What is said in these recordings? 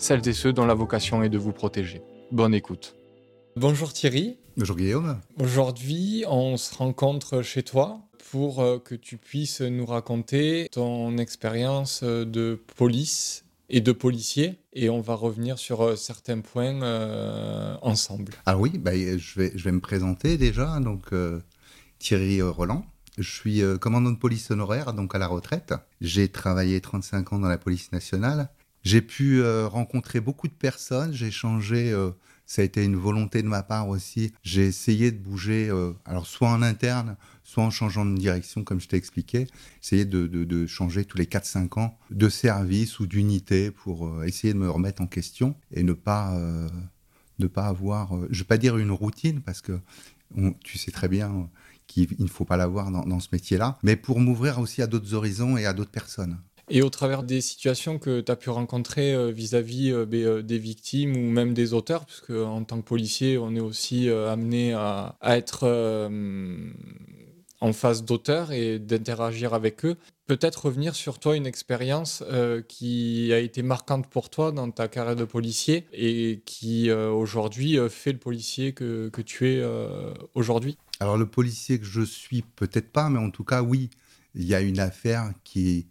celles et ceux dont la vocation est de vous protéger. Bonne écoute. Bonjour Thierry. Bonjour Guillaume. Aujourd'hui, on se rencontre chez toi pour euh, que tu puisses nous raconter ton expérience de police et de policier. Et on va revenir sur euh, certains points euh, ensemble. Ah oui, bah, je, vais, je vais me présenter déjà. Donc, Thierry Roland. Je suis commandant de police honoraire, donc à la retraite. J'ai travaillé 35 ans dans la police nationale. J'ai pu euh, rencontrer beaucoup de personnes, j'ai changé, euh, ça a été une volonté de ma part aussi. J'ai essayé de bouger, euh, alors soit en interne, soit en changeant de direction, comme je t'ai expliqué. Essayer de, de, changer tous les 4-5 ans de service ou d'unité pour essayer de me remettre en question et ne pas, ne pas avoir, je ne vais pas dire une routine, parce que tu sais très bien qu'il ne faut pas l'avoir dans ce métier-là, mais pour m'ouvrir aussi à d'autres horizons et à d'autres personnes. Et au travers des situations que tu as pu rencontrer euh, vis-à-vis euh, euh, des victimes ou même des auteurs, puisque en tant que policier, on est aussi amené à, être en face d'auteurs et d'interagir avec eux. Peut-être revenir sur toi une expérience qui a été marquante pour toi dans ta carrière de policier et qui aujourd'hui fait le policier que, que tu es aujourd'hui? Alors le policier que je suis, peut-être pas, mais en tout cas oui, il y a une affaire qui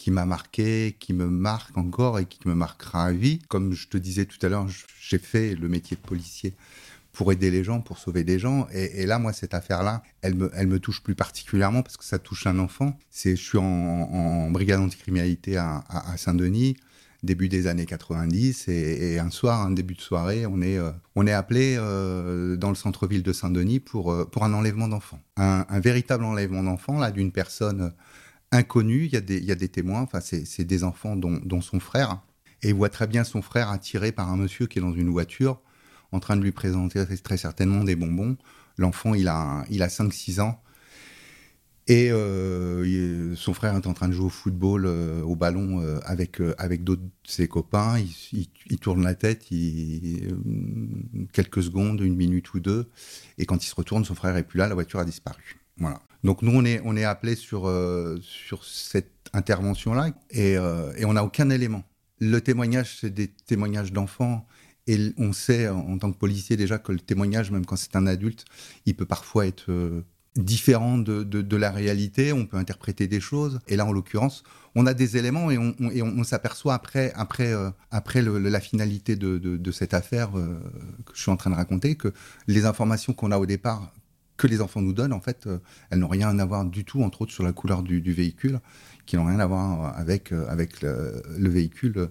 qui m'a marqué, qui me marque encore et qui me marquera à vie. Comme je te disais tout à l'heure, j'ai fait le métier de policier pour aider les gens, pour sauver des gens. Et, là, moi, cette affaire-là, elle me, touche plus particulièrement parce que ça touche un enfant. C'est, je suis en, brigade anticriminalité à, à, Saint-Denis, début des années 90, et, un soir, un début de soirée, on est, euh, appelé euh, dans le centre-ville de Saint-Denis pour, euh, un enlèvement d'enfant. Un, véritable enlèvement d'enfant, là, d'une personne inconnu. Il y a des, il y a des témoins, enfin, c'est des enfants dont, son frère. Et il voit très bien son frère attiré par un monsieur qui est dans une voiture, en train de lui présenter très certainement des bonbons. L'enfant, il a, il a 5-6 ans. Et euh, son frère est en train de jouer au football, euh, au ballon, euh, avec, avec d'autres ses copains. Il, il, tourne la tête il, quelques secondes, une minute ou deux. Et quand il se retourne, son frère est plus là, la voiture a disparu. Donc nous, on est, appelé sur, euh, sur cette intervention-là et, euh, et on n'a aucun élément. Le témoignage, c'est des témoignages d'enfants. Et on sait en tant que policier déjà que le témoignage, même quand c'est un adulte, il peut parfois être euh, différent de, la réalité. On peut interpréter des choses. Et là, en l'occurrence, on a des éléments et on, s'aperçoit après, après, après la finalité de cette affaire que je suis en train de raconter que les informations qu'on a au départ que les enfants nous donnent, en fait, euh, elles n'ont rien à voir du tout, entre autres sur la couleur du, véhicule, qui n'ont rien à voir avec, euh, avec le, véhicule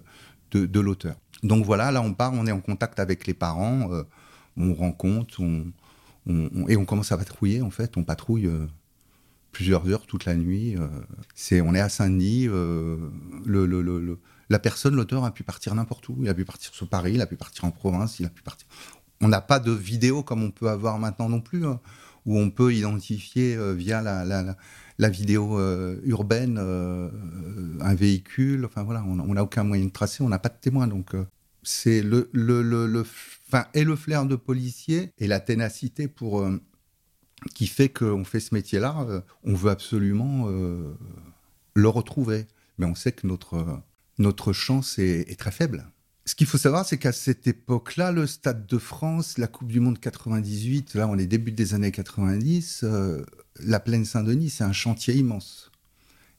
de, l'auteur. Donc voilà, là on part, on est en contact avec les parents, euh, on rencontre, on, et on commence à patrouiller, en fait, on patrouille plusieurs heures toute la nuit. c'est, on est à Saint-Denis, le, la personne, l'auteur, a pu partir n'importe où. Il a pu partir sur Paris, il a pu partir en province, il a pu partir. On n'a pas de vidéo comme on peut avoir maintenant non plus. Hein où on peut identifier euh, via la, la, vidéo euh, urbaine euh, un véhicule. Enfin voilà, on n'a aucun moyen de tracer, on n'a pas de témoin. Donc c'est le, le, le, enfin, et le flair de policier et la ténacité pour qui fait qu'on fait ce métier-là. on veut absolument le retrouver, mais on sait que notre notre chance est très faible. Ce qu'il faut savoir, c'est qu'à cette époque-là, le Stade de France, la Coupe du Monde 98, là on est début des années 90, euh, la plaine Saint-Denis, c'est un chantier immense.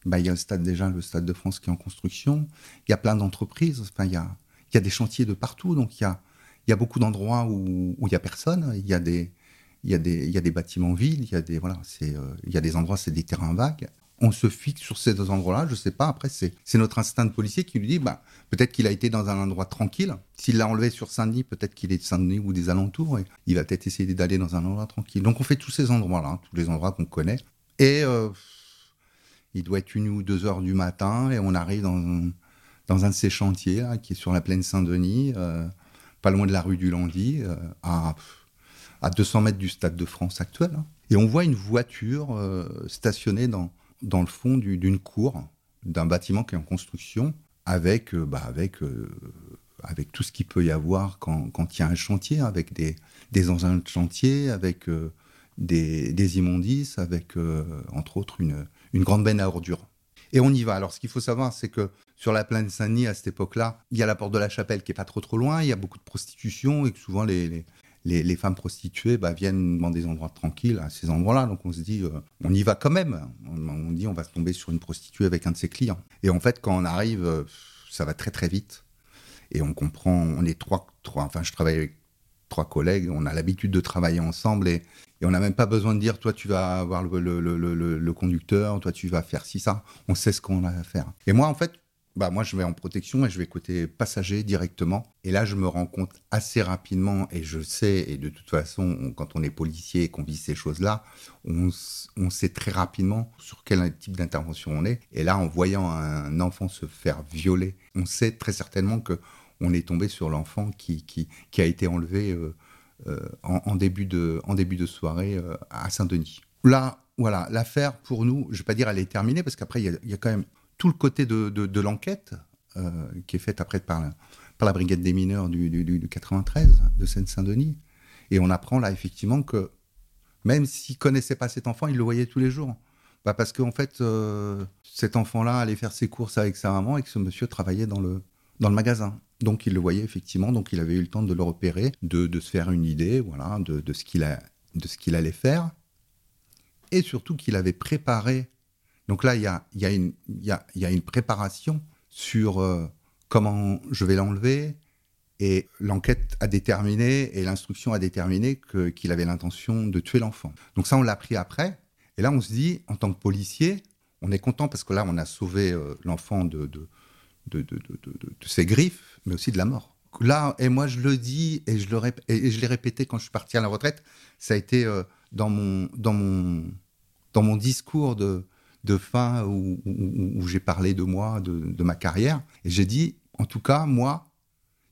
Ben, il y a le stade déjà, le Stade de France qui est en construction. Il y a plein d'entreprises. Enfin, il y a, des chantiers de partout. Donc il y a, beaucoup d'endroits où, il y a personne. Il y a des, bâtiments vides. Il euh, il y a des endroits, c'est des terrains vagues on se fixe sur ces endroits-là. Je sais pas. Après, c'est notre instinct de policier qui lui dit, bah, peut-être qu'il a été dans un endroit tranquille. S'il l'a enlevé sur Saint-Denis, peut-être qu'il est de Saint-Denis ou des alentours. Il va peut-être essayer d'aller dans un endroit tranquille. Donc, on fait tous ces endroits-là, hein, tous les endroits qu'on connaît. Et euh, il doit être une ou deux heures du matin et on arrive dans, dans un de ces chantiers qui est sur la plaine Saint-Denis. Euh, pas loin de la rue du Landy, à, à 200 mètres du Stade de France actuel. Hein. Et on voit une voiture stationnée dans, dans le fond d'une cour d'un bâtiment qui est en construction avec, bah, avec avec tout ce qu'il peut y avoir quand, il y a un chantier, avec des, des engins de chantier, avec euh, des, des, immondices, avec, euh, entre autres, une, une grande benne à ordures. Et on y va. Alors, ce qu'il faut savoir, c'est que sur la plaine Saint-Denis, à cette époque-là, il y a la porte de la chapelle qui est pas trop trop loin, il y a beaucoup de prostitution et que souvent les, les, femmes prostituées bah, viennent dans des endroits tranquilles, à ces endroits-là. Donc on se dit, euh, on y va quand même. On, dit, on va se tomber sur une prostituée avec un de ses clients. Et en fait, quand on arrive, ça va très très vite. Et on comprend, on est trois, trois enfin je travaille avec trois collègues, on a l'habitude de travailler ensemble et, et on n'a même pas besoin de dire, toi tu vas avoir le, le, le, le, conducteur, toi tu vas faire ci, ça. On sait ce qu'on a à faire. Et moi en fait, bah moi je vais en protection et je vais côté passager directement. Et là je me rends compte assez rapidement et je sais, et de toute façon quand on est policier et qu'on vit ces choses-là, on, on, sait très rapidement sur quel type d'intervention on est. Et là en voyant un enfant se faire violer, on sait très certainement que on est tombé sur l'enfant qui, qui, a été enlevé euh, euh, en, début de, en début de soirée euh, à Saint-Denis. Là, voilà, l'affaire pour nous, je ne vais pas dire elle est terminée, parce qu'après, il y, a quand même tout le côté de, de, l'enquête qui est faite après par la, brigade des mineurs du, du, 93 de Seine-Saint-Denis. Et on apprend là effectivement que même s'il connaissait pas cet enfant, il le voyait tous les jours. Bah parce qu'en fait, cet enfant-là allait faire ses courses avec sa maman et que ce monsieur travaillait dans le, dans le magasin. Donc il le voyait effectivement, donc il avait eu le temps de le repérer, de, se faire une idée voilà, de, de ce qu'il allait faire, et surtout qu'il avait préparé. Donc là, il y a, une préparation sur euh, comment je vais l'enlever, et l'enquête a déterminé, et l'instruction a déterminé qu'il avait l'intention de tuer l'enfant. Donc ça, on l'a appris après, et là, on se dit, en tant que policier, on est content parce que là, on a sauvé euh, l'enfant de, ses griffes, mais aussi de la mort. Là, et moi je le dis, et je, le je l'ai répété quand je suis parti à la retraite, ça a été euh, dans mon discours de, de fin où, j'ai parlé de moi, de, ma carrière. Et j'ai dit, en tout cas, moi,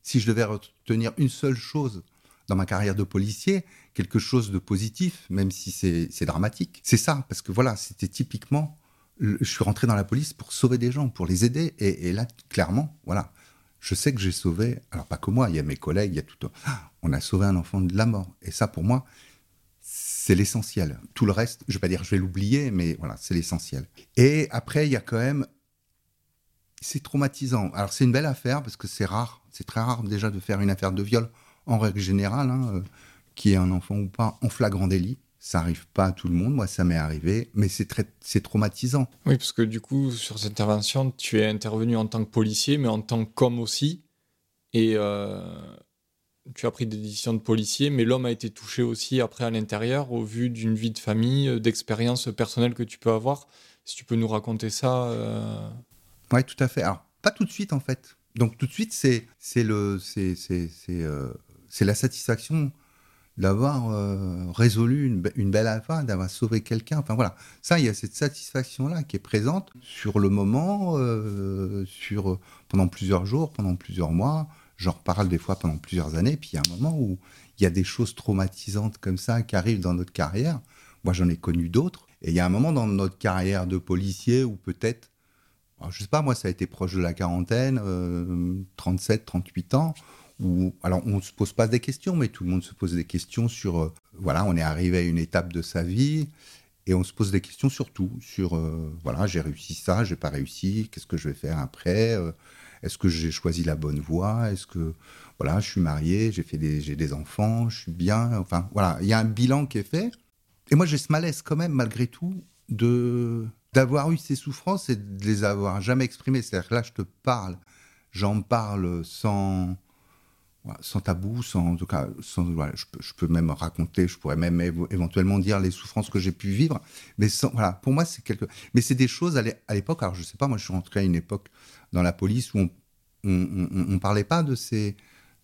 si je devais retenir une seule chose dans ma carrière de policier, quelque chose de positif, même si c'est dramatique, c'est ça, parce que voilà, c'était typiquement je suis rentré dans la police pour sauver des gens, pour les aider. Et, là, clairement, voilà, je sais que j'ai sauvé, alors pas que moi, il y a mes collègues, il y a tout. On a sauvé un enfant de la mort. Et ça, pour moi, c'est l'essentiel. Tout le reste, je vais pas dire je vais l'oublier, mais voilà, c'est l'essentiel. Et après, il y a quand même. C'est traumatisant. Alors, c'est une belle affaire parce que c'est rare. C'est très rare déjà de faire une affaire de viol, en règle générale, hein, euh, qui est un enfant ou pas, en flagrant délit. Ça arrive pas à tout le monde, moi ça m'est arrivé, mais c'est très, c'est traumatisant. Oui, parce que du coup, sur cette intervention, tu es intervenu en tant que policier, mais en tant qu'homme aussi, et euh, tu as pris des décisions de policier, mais l'homme a été touché aussi après à l'intérieur, au vu d'une vie de famille, euh, d'expérience personnelle que tu peux avoir. Si tu peux nous raconter ça. Euh... Oui, tout à fait. Alors, pas tout de suite en fait. Donc tout de suite, c'est, euh, la satisfaction d'avoir euh, résolu une, belle affaire, d'avoir sauvé quelqu'un. Enfin voilà, ça, il y a cette satisfaction-là qui est présente sur le moment, sur pendant plusieurs jours, pendant plusieurs mois. J'en reparle des fois pendant plusieurs années. Puis il y a un moment où il y a des choses traumatisantes comme ça qui arrivent dans notre carrière. Moi, j'en ai connu d'autres. Et il y a un moment dans notre carrière de policier où peut-être, je sais pas, moi, ça a été proche de la quarantaine, 37, euh, 38 ans, alors on ne se pose pas des questions, mais tout le monde se pose des questions sur, euh, voilà, on est arrivé à une étape de sa vie, et on se pose des questions sur tout, sur, euh, voilà, j'ai réussi ça, j'ai pas réussi, qu'est-ce que je vais faire après, est-ce que j'ai choisi la bonne voie, est-ce que, voilà, je suis marié, j'ai fait des, j'ai des enfants, je suis bien, enfin, voilà, il y a un bilan qui est fait, et moi j'ai ce malaise quand même, malgré tout, de d'avoir eu ces souffrances et de les avoir jamais exprimées. C'est-à-dire que là, je te parle, j'en parle sans sans tabou, sans, en tout cas, sans, voilà, je, peux, je, peux, même raconter, je pourrais même éventuellement dire les souffrances que j'ai pu vivre, mais sans, voilà, pour moi c'est quelque, mais c'est des choses à l'époque. Alors je sais pas, moi je suis rentré à une époque dans la police où on, on, on, parlait pas de ces,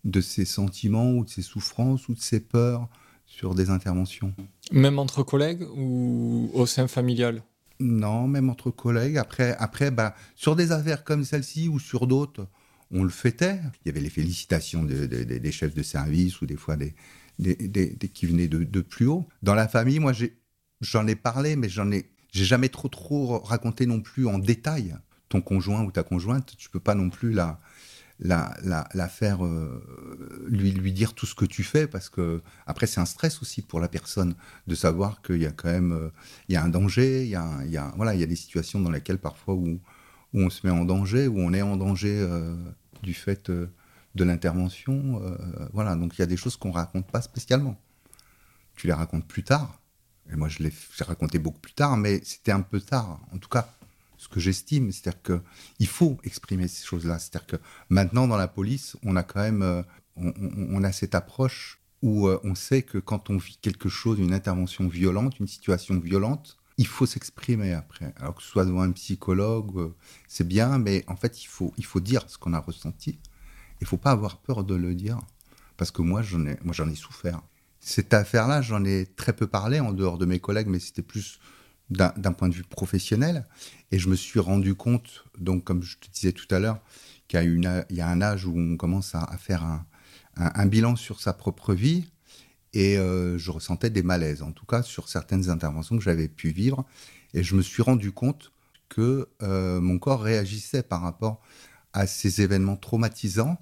de ces sentiments ou de ces souffrances ou de ces peurs sur des interventions. Même entre collègues ou au sein familial? Non, même entre collègues. Après, après, bah, sur des affaires comme celle-ci ou sur d'autres on le fêtait. Il y avait les félicitations des chefs de service ou des fois des, qui venaient de, plus haut. Dans la famille, moi, j'en ai, parlé, mais j'en ai, j'ai jamais trop trop raconté non plus en détail. Ton conjoint ou ta conjointe, tu peux pas non plus la, la, la, faire euh, lui, lui dire tout ce que tu fais parce que après c'est un stress aussi pour la personne de savoir qu'il y a quand même euh, y a un danger il y a, y a, voilà il y a des situations dans lesquelles parfois où, où on se met en danger où on est en danger euh, du fait de l'intervention voilà donc il y a des choses qu'on raconte pas spécialement tu les racontes plus tard et moi je les raconté beaucoup plus tard mais c'était un peu tard en tout cas ce que j'estime. C'est-à-dire qu'il faut exprimer ces choses-là. C'est-à-dire que maintenant, dans la police, on a quand même euh, on, a cette approche où euh, on sait que quand on vit quelque chose, une intervention violente, une situation violente, il faut s'exprimer après. Alors que ce soit devant un psychologue, euh, c'est bien, mais en fait, il faut, il faut dire ce qu'on a ressenti. Il ne faut pas avoir peur de le dire. Parce que moi, j'en ai, moi, j'en ai souffert. Cette affaire-là, j'en ai très peu parlé en dehors de mes collègues, mais c'était plus d'un point de vue professionnel. Et je me suis rendu compte, donc comme je te disais tout à l'heure, qu'il y, a un âge où on commence à, faire un, bilan sur sa propre vie. Et euh, je ressentais des malaises, en tout cas sur certaines interventions que j'avais pu vivre. Et je me suis rendu compte que euh, mon corps réagissait par rapport à ces événements traumatisants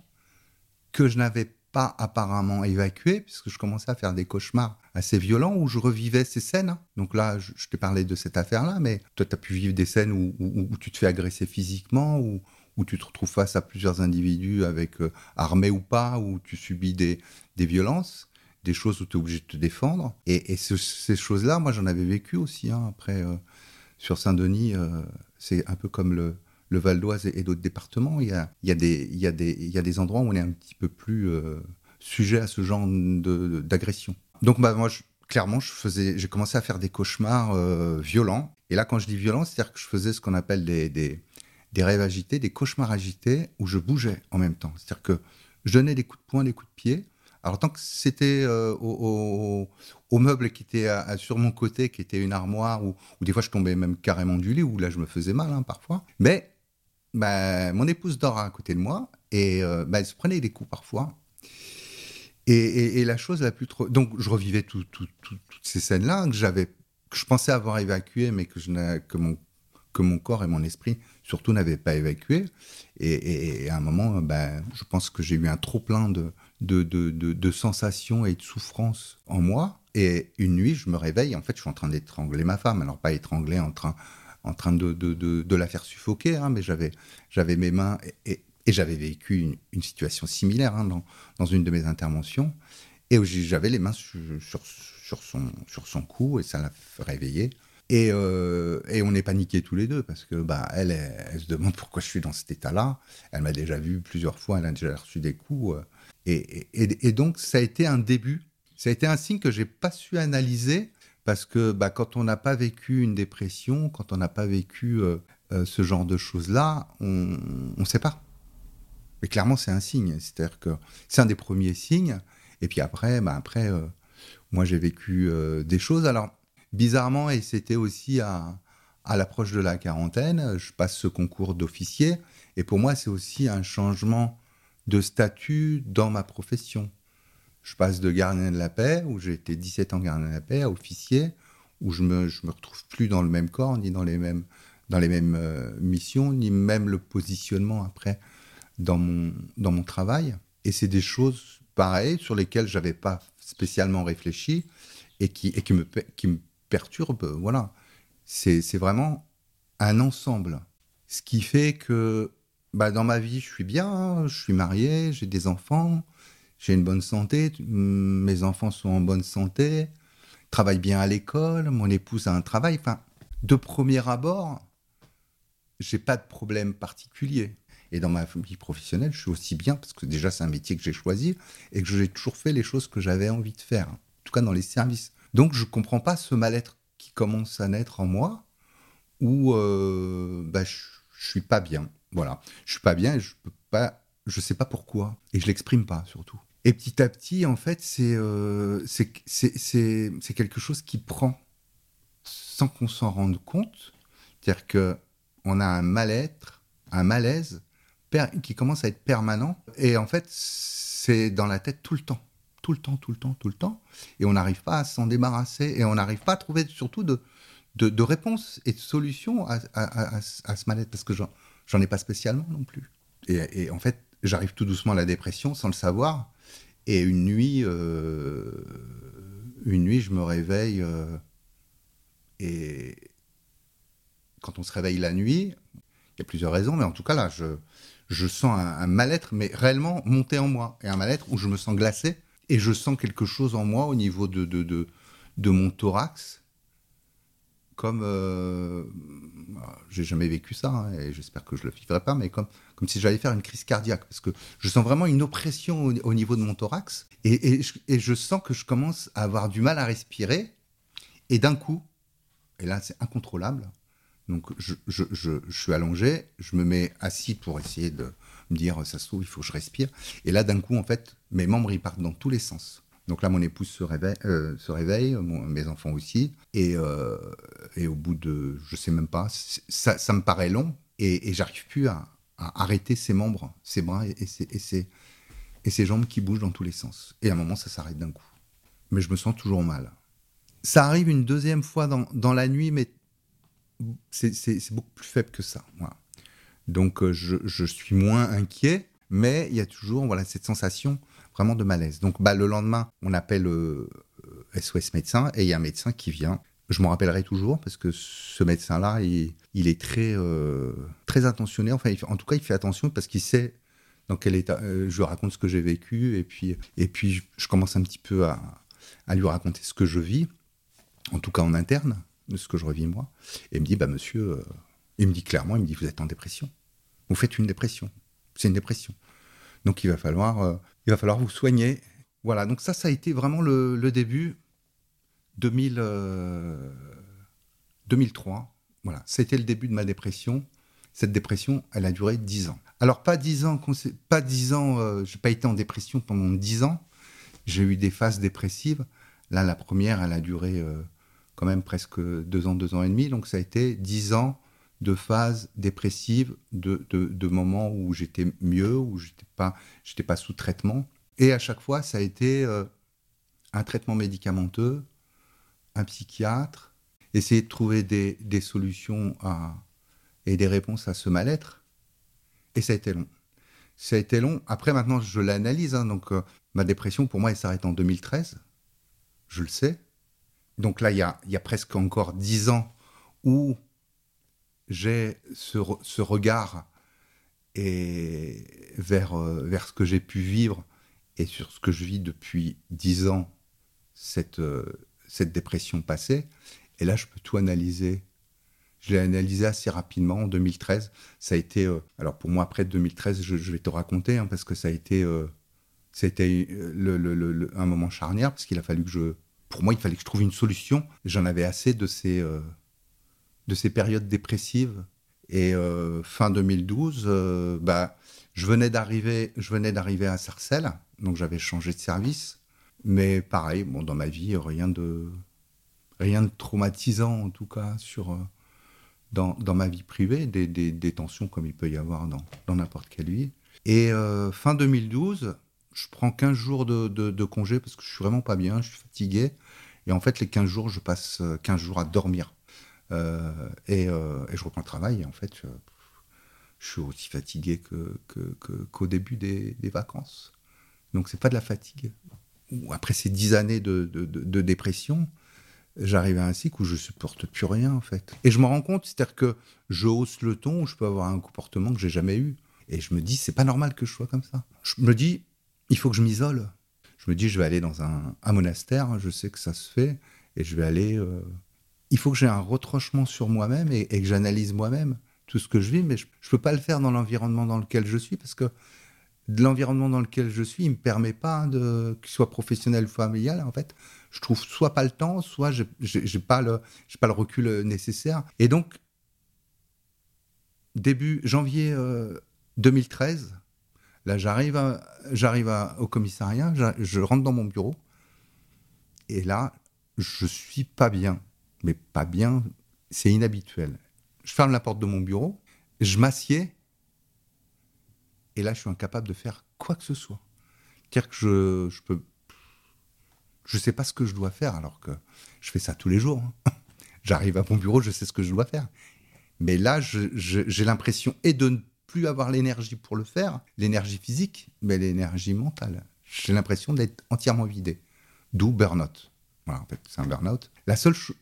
que je n'avais pas apparemment évacué, puisque je commençais à faire des cauchemars assez violents où je revivais ces scènes. Donc là, je, t'ai parlé de cette affaire-là, mais toi, tu as pu vivre des scènes où, tu te fais agresser physiquement, où, où tu te retrouves face à plusieurs individus avec euh, armés ou pas, où tu subis des, des violences des choses où tu es obligé de te défendre. Et, ces choses-là, moi, j'en avais vécu aussi. Hein. Après, euh, sur Saint-Denis, euh, c'est un peu comme le, Val d'Oise et, d'autres départements, il y, a, des, endroits où on est un petit peu plus euh, sujet à ce genre d'agression. Donc bah, moi, clairement, je faisais, j'ai commencé à faire des cauchemars violents. Et là, quand je dis violents, c'est-à-dire que je faisais ce qu'on appelle des, rêves agités, des cauchemars agités, où je bougeais en même temps. C'est-à-dire que je donnais des coups de poing, des coups de pied. Alors tant que c'était euh, au, meuble qui était sur mon côté, qui était une armoire, ou, des fois je tombais même carrément du lit, où là je me faisais mal hein, parfois. Mais bah, mon épouse dort à côté de moi et euh, bah, elle se prenait des coups parfois. Et, la chose la plus trop. Donc, je revivais toutes ces scènes-là que j'avais, que je pensais avoir évacuées, mais que, je que, mon, que mon corps et mon esprit, surtout, n'avaient pas évacué. Et, à un moment, bah, je pense que j'ai eu un trop-plein de de, sensations et de souffrances en moi. Et une nuit, je me réveille, en fait, je suis en train d'étrangler ma femme. Alors, pas étrangler en train en train de, de, la faire suffoquer, hein, mais j'avais, j'avais mes mains et, j'avais vécu une, situation similaire hein, dans, dans, une de mes interventions. Et j'avais les mains sur, son, sur son cou et ça l'a réveillé. Et, euh, et, on est paniqués tous les deux parce que bah, elle, elle, se demande pourquoi je suis dans cet état-là. Elle m'a déjà vu plusieurs fois, elle a déjà reçu des coups. Euh, et, donc, ça a été un début. Ça a été un signe que j'ai pas su analyser parce que bah, quand on n'a pas vécu une dépression, quand on n'a pas vécu euh, euh, ce genre de choses-là, on ne sait pas. Mais clairement, c'est un signe. C'est-à-dire que c'est un des premiers signes. Et puis après, bah, après euh, moi, j'ai vécu des choses. Alors, bizarrement, et c'était aussi à, à l'approche de la quarantaine, je passe ce concours d'officier. Et pour moi, c'est aussi un changement de statut dans ma profession. Je passe de gardien de la paix, où j'ai été 17 ans gardien de la paix, à officier, où je me, je me retrouve plus dans le même corps, ni dans les mêmes, dans les mêmes euh, missions, ni même le positionnement après dans mon, dans mon travail. Et c'est des choses pareilles sur lesquelles j'avais pas spécialement réfléchi et qui, et qui, me, qui me perturbent. Voilà. C'est vraiment un ensemble. Ce qui fait que bah, dans ma vie, je suis bien, je suis marié, j'ai des enfants, j'ai une bonne santé, mes enfants sont en bonne santé, travaillent bien à l'école, mon épouse a un travail. Enfin, de premier abord, j'ai pas de problème particulier. Et dans ma vie professionnelle, je suis aussi bien parce que déjà c'est un métier que j'ai choisi et que j'ai toujours fait les choses que j'avais envie de faire, en tout cas dans les services. Donc je comprends pas ce mal-être qui commence à naître en moi où euh, bah, je, je suis pas bien. Voilà, je suis pas bien je peux pas je sais pas pourquoi, et je l'exprime pas surtout. Et petit à petit, en fait, c'est euh, c'est quelque chose qui prend sans qu'on s'en rende compte. C'est-à-dire qu'on a un mal-être, un malaise qui commence à être permanent. Et en fait, c'est dans la tête tout le temps. Tout le temps, tout le temps, tout le temps. Et on n'arrive pas à s'en débarrasser. Et on n'arrive pas à trouver surtout de, de, réponses et de solutions à, à, ce mal-être. Parce que j'en ai pas spécialement non plus. Et, en fait, j'arrive tout doucement à la dépression sans le savoir. Et une nuit, euh, une nuit, je me réveille. Euh, et quand on se réveille la nuit, il y a plusieurs raisons, mais en tout cas là, je, sens un, mal-être, mais réellement monté en moi. Et un mal-être où je me sens glacé et je sens quelque chose en moi au niveau de, de, de, de mon thorax. Comme. Euh, j'ai jamais vécu ça, hein, et j'espère que je le vivrai pas, mais comme, comme si j'allais faire une crise cardiaque. Parce que je sens vraiment une oppression au, niveau de mon thorax. Et, et, je, et je sens que je commence à avoir du mal à respirer. Et d'un coup, et là c'est incontrôlable, donc je, je, je, suis allongé, je me mets assis pour essayer de me dire ça se trouve, il faut que je respire. Et là, d'un coup, en fait, mes membres ils partent dans tous les sens. Donc là, mon épouse se réveille, euh, mes enfants aussi. Et, euh, et, au bout de, je sais même pas, ça, me paraît long et, j'arrive plus à, arrêter ses membres, ses bras et, ses, jambes qui bougent dans tous les sens. Et à un moment, ça s'arrête d'un coup. Mais je me sens toujours mal. Ça arrive une deuxième fois dans, la nuit, mais c'est beaucoup plus faible que ça. Donc euh, je, suis moins inquiet, mais il y a toujours voilà, cette sensation vraiment de malaise. Donc bah, le lendemain, on appelle SOS euh, médecin et il y a un médecin qui vient. Je m'en rappellerai toujours parce que ce médecin-là, il, est très, euh, très attentionné. Enfin, en tout cas, il fait attention parce qu'il sait dans quel état. je lui raconte ce que j'ai vécu et puis, et puis je, commence un petit peu à, à lui raconter ce que je vis, en tout cas en interne de ce que je revis moi. Et il me dit, bah monsieur, euh, il me dit clairement, il me dit, vous êtes en dépression. Vous faites une dépression. C'est une dépression. Donc il va falloir, euh, il va falloir vous soigner. Voilà, donc ça, ça a été vraiment le, début 2000, 2003. Euh, voilà, c'était le début de ma dépression. Cette dépression, elle a duré 10 ans. Alors pas 10 ans, pas 10 ans, j'ai pas été en dépression pendant 10 ans. J'ai eu des phases dépressives. Là, la première, elle a duré quand même presque deux ans, deux ans et demi. Donc ça a été dix ans de phases dépressives, de, moments où j'étais mieux, où j'étais pas, j'étais pas sous traitement. Et à chaque fois, ça a été euh, un traitement médicamenteux, un psychiatre, essayer de trouver des, solutions à, et des réponses à ce mal-être. Et ça a été long. Ça a été long. Après, maintenant, je l'analyse. Hein, donc, euh, ma dépression, pour moi, elle s'arrête en 2013. Je le sais. Donc là, il y a, presque encore dix ans où j'ai ce, regard et vers, euh, vers ce que j'ai pu vivre et sur ce que je vis depuis dix ans, cette, euh, cette dépression passée. Et là, je peux tout analyser. Je l'ai analysé assez rapidement en 2013. Ça a été, euh, alors pour moi, après 2013, je, vais te raconter, hein, parce que ça a été, c'était un moment charnière, parce qu'il a fallu que je, pour moi, il fallait que je trouve une solution. J'en avais assez de ces, de ces périodes dépressives. Et euh, fin 2012, euh, bah, je venais d'arriver, je venais d'arriver à Sarcelles, donc j'avais changé de service. Mais pareil, bon, dans ma vie, rien de, rien de traumatisant en tout cas sur, dans, dans ma vie privée, des, des, tensions comme il peut y avoir dans n'importe quelle vie. Et fin 2012, je prends 15 jours de, de, congé parce que je suis vraiment pas bien, je suis fatigué. Et en fait, les 15 jours, je passe 15 jours à dormir. Euh, euh, et, je reprends le travail. Et en fait, je, suis aussi fatigué qu'au début des, vacances. Donc, c'est pas de la fatigue. Après ces 10 années de, dépression, j'arrive à un cycle où je supporte plus rien, en fait. Et je me rends compte, c'est-à-dire que je hausse le ton, je peux avoir un comportement que j'ai jamais eu. Et je me dis, c'est pas normal que je sois comme ça. Je me dis, il faut que je m'isole. Je me dis, je vais aller dans un, monastère, je sais que ça se fait, et je vais aller. Euh, il faut que j'ai un retranchement sur moi-même et, que j'analyse moi-même tout ce que je vis, mais je ne peux pas le faire dans l'environnement dans lequel je suis, parce que l'environnement dans lequel je suis, il ne me permet pas, de, qu'il soit professionnel ou familial, en fait. Je trouve soit pas le temps, soit je n'ai pas, le, pas le recul nécessaire. Et donc, début janvier 2013, euh, Là, j'arrive, j'arrive au commissariat, je rentre dans mon bureau, et là, je suis pas bien. Mais pas bien, c'est inhabituel. Je ferme la porte de mon bureau, je m'assieds, et là, je suis incapable de faire quoi que ce soit. C'est-à-dire que je, je peux. Je sais pas ce que je dois faire alors que je fais ça tous les jours. hein. J'arrive à mon bureau, je sais ce que je dois faire. Mais là, j'ai l'impression et de ne plus avoir l'énergie pour le faire, l'énergie physique, mais l'énergie mentale. J'ai l'impression d'être entièrement vidé. D'où burn-out. Voilà, en fait, c'est un burn-out. La seule chose,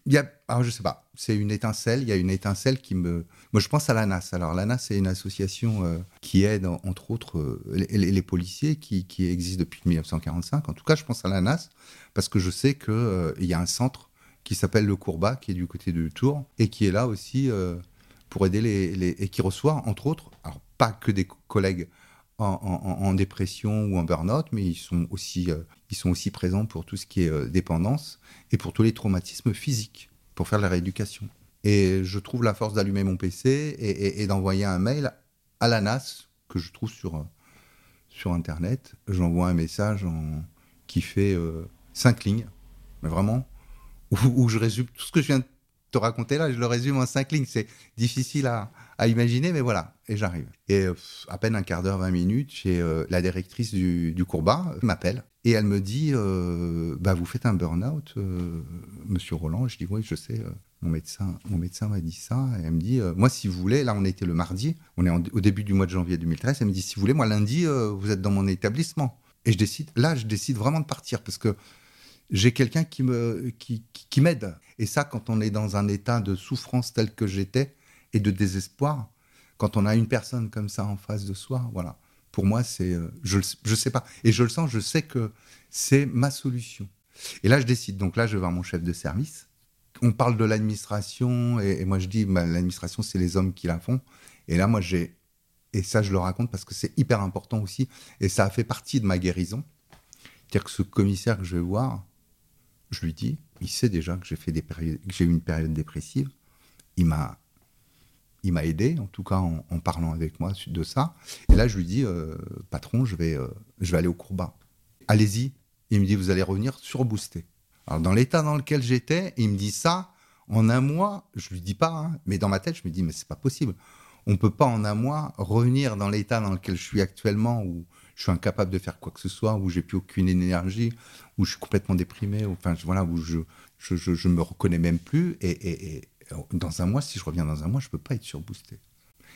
alors je sais pas, c'est une étincelle, il y a une étincelle qui me, moi je pense à l'ANAS. Alors l'ANAS, c'est une association euh, qui aide, en- entre autres, euh, les, policiers qui, qui existe depuis 1945. En tout cas, je pense à l'ANAS parce que je sais qu'il il y a un centre qui s'appelle le Courbat, qui est du côté de Tours, et qui est là aussi euh, pour aider les, les- et qui reçoit, entre autres, alors pas que des co- collègues en, dépression ou en burn-out, mais ils sont, aussi, euh, ils sont aussi présents pour tout ce qui est euh, dépendance et pour tous les traumatismes physiques, pour faire la rééducation. Et je trouve la force d'allumer mon PC et, d'envoyer un mail à l'ANAS, que je trouve sur, euh, sur Internet. J'envoie un message qui fait cinq lignes, mais vraiment, où, où je résume tout ce que je viens de te raconter là, je le résume en cinq lignes. C'est difficile à, imaginer, mais voilà, et j'arrive. Et à peine un quart d'heure, 20 minutes, chez euh, la directrice du, Courbat m'appelle et elle me dit euh, bah, Vous faites un burn-out, euh, monsieur Roland Je dis Oui, je sais. mon médecin, mon médecin m'a dit ça. Et elle me dit Moi, si vous voulez, là, on était le mardi, on est au début du mois de janvier 2013. Elle me dit Si vous voulez, moi, lundi, vous êtes dans mon établissement. Et je décide, là, je décide vraiment de partir parce que j'ai quelqu'un qui me qui, m'aide. Et ça, quand on est dans un état de souffrance tel que j'étais et de désespoir, quand on a une personne comme ça en face de soi, voilà. Pour moi, c'est, euh, je, je sais pas, et je le sens, je sais que c'est ma solution. Et là, je décide. Donc là, je vais voir mon chef de service. On parle de l'administration, et, et moi je dis, bah, l'administration, c'est les hommes qui la font. Et là, moi, j'ai, et ça, je le raconte parce que c'est hyper important aussi, et ça a fait partie de ma guérison. C'est-à-dire que ce commissaire que je vais voir, je lui dis, il sait déjà que j'ai fait des que j'ai eu une période dépressive. Il m'a, il m'a aidé, en tout cas en, parlant avec moi de ça. Et là, je lui dis, euh, patron, je vais, euh, je vais aller au Courbat. Allez-y. Il me dit, vous allez revenir surboosté. Alors, dans l'état dans lequel j'étais, il me dit ça en un mois. Je lui dis pas, hein, mais dans ma tête, je me dis, mais c'est pas possible. On peut pas en un mois revenir dans l'état dans lequel je suis actuellement, où je suis incapable de faire quoi que ce soit, où j'ai plus aucune énergie, où je suis complètement déprimé, où, enfin voilà, où je, je, me reconnais même plus. Et, dans un mois, si je reviens dans un mois, je peux pas être surboosté.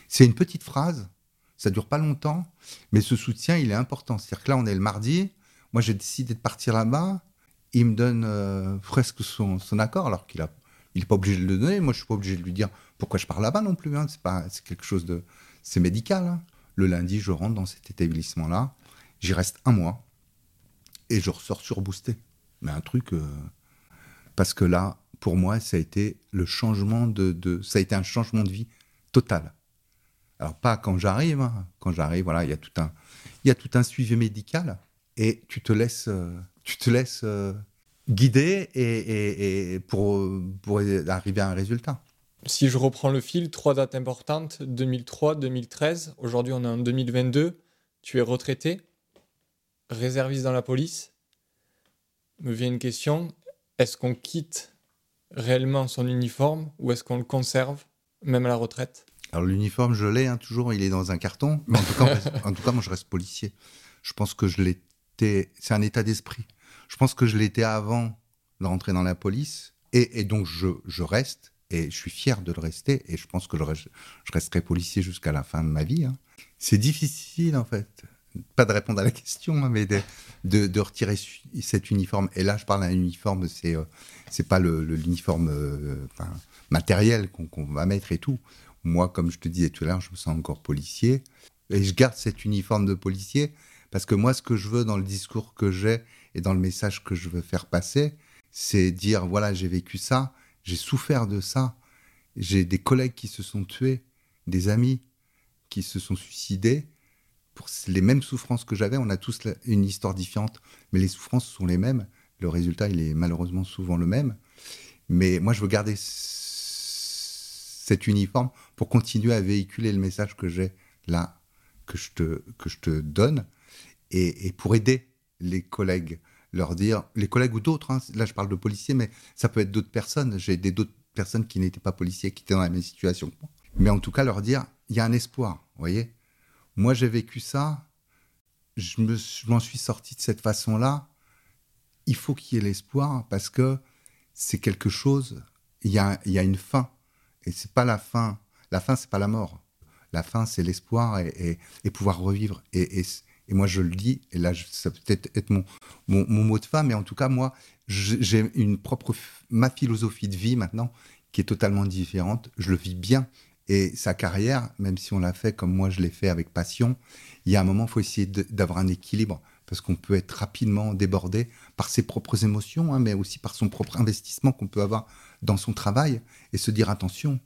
C'est une petite phrase, ça dure pas longtemps, mais ce soutien, il est important. C'est-à-dire que là, on est le mardi, moi j'ai décidé de partir là-bas, il me donne euh, presque son, son accord, alors qu'il a, il est pas obligé de le donner. Moi, je suis pas obligé de lui dire pourquoi je pars là-bas non plus. Hein. C'est c'est quelque chose de, c'est médical. hein. Le lundi, je rentre dans cet établissement-là, j'y reste un mois et je ressors surboosté. Mais un truc, euh, parce que là, pour moi, ça a été le changement de, de- ça a été un changement de vie total. Alors pas quand j'arrive, hein. quand j'arrive, voilà, il y a tout un, y a tout un suivi médical et tu te laisses, euh, tu te laisses euh, guider et- et pour, pour arriver à un résultat. Si je reprends le fil, trois dates importantes 2003, 2013. Aujourd'hui, on est en 2022. Tu es retraité, réserviste dans la police. Me vient une question est-ce qu'on quitte réellement son uniforme ou est-ce qu'on le conserve, même à la retraite? Alors l'uniforme, je l'ai hein, toujours, il est dans un carton. Mais en tout, cas, moi, je reste policier. Je pense que je l'étais. C'est un état d'esprit. Je pense que je l'étais avant de rentrer dans la police. Et, donc, je reste. Et je suis fier de le rester. Et je pense que je, reste- je resterai policier jusqu'à la fin de ma vie. hein. C'est difficile, en fait. Pas de répondre à la question, hein, mais de, retirer cet uniforme. Et là, je parle d'un uniforme, c'est euh, pas l'uniforme euh, matériel qu'on va mettre et tout. Moi, comme je te disais tout à l'heure, je me sens encore policier. Et je garde cet uniforme de policier parce que moi, ce que je veux dans le discours que j'ai et dans le message que je veux faire passer, c'est dire voilà, j'ai vécu ça, j'ai souffert de ça, j'ai des collègues qui se sont tués, des amis qui se sont suicidés pour les mêmes souffrances que j'avais. On a tous une histoire différente, mais les souffrances sont les mêmes. Le résultat, il est malheureusement souvent le même. Mais moi, je veux garder cet uniforme pour continuer à véhiculer le message que j'ai là, que je te, que je te donne, et, et pour aider les collègues, leur dire, les collègues ou d'autres, hein, là je parle de policiers, mais ça peut être d'autres personnes, j'ai des d'autres personnes qui n'étaient pas policiers, qui étaient dans la même situation que moi. Mais en tout cas, leur dire, il y a un espoir, vous voyez Moi, j'ai vécu ça. Je m'en suis sorti de cette façon-là. Il faut qu'il y ait l'espoir parce que c'est quelque chose. Il y a, y a une fin. Et c'est pas la fin. La fin, c'est pas la mort. La fin, c'est l'espoir et, pouvoir revivre. Et, et, moi, je le dis, et là, ça peut peut-être être mon, mon, mot de fin, mais en tout cas, moi, j'ai une propre, ma philosophie de vie maintenant qui est totalement différente. Je le vis bien. Et sa carrière, même si on l'a fait comme moi je l'ai fait avec passion, il y a un moment, il faut essayer d'avoir un équilibre parce qu'on peut être rapidement débordé par ses propres émotions, hein, mais aussi par son propre investissement qu'on peut avoir dans son travail et se dire attention,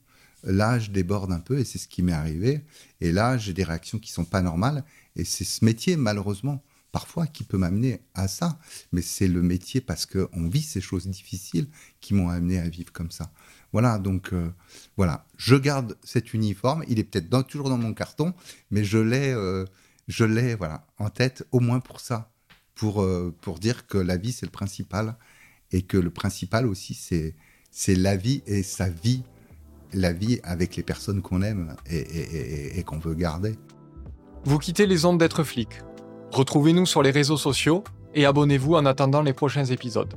là je déborde un peu et c'est ce qui m'est arrivé. Et là j'ai des réactions qui sont pas normales et c'est ce métier malheureusement parfois qui peut m'amener à ça. Mais c'est le métier parce qu'on vit ces choses difficiles qui m'ont amené à vivre comme ça. Voilà, donc euh, voilà, je garde cet uniforme. Il est peut-être toujours dans mon carton, mais je l'ai, euh, je l'ai voilà en tête au moins pour ça, pour euh, pour dire que la vie c'est le principal et que le principal aussi c'est c'est la vie et sa vie, la vie avec les personnes qu'on aime et, et qu'on veut garder vous quittez les ondes d'être flic. Retrouvez-nous sur les réseaux sociaux et abonnez-vous en attendant les prochains épisodes.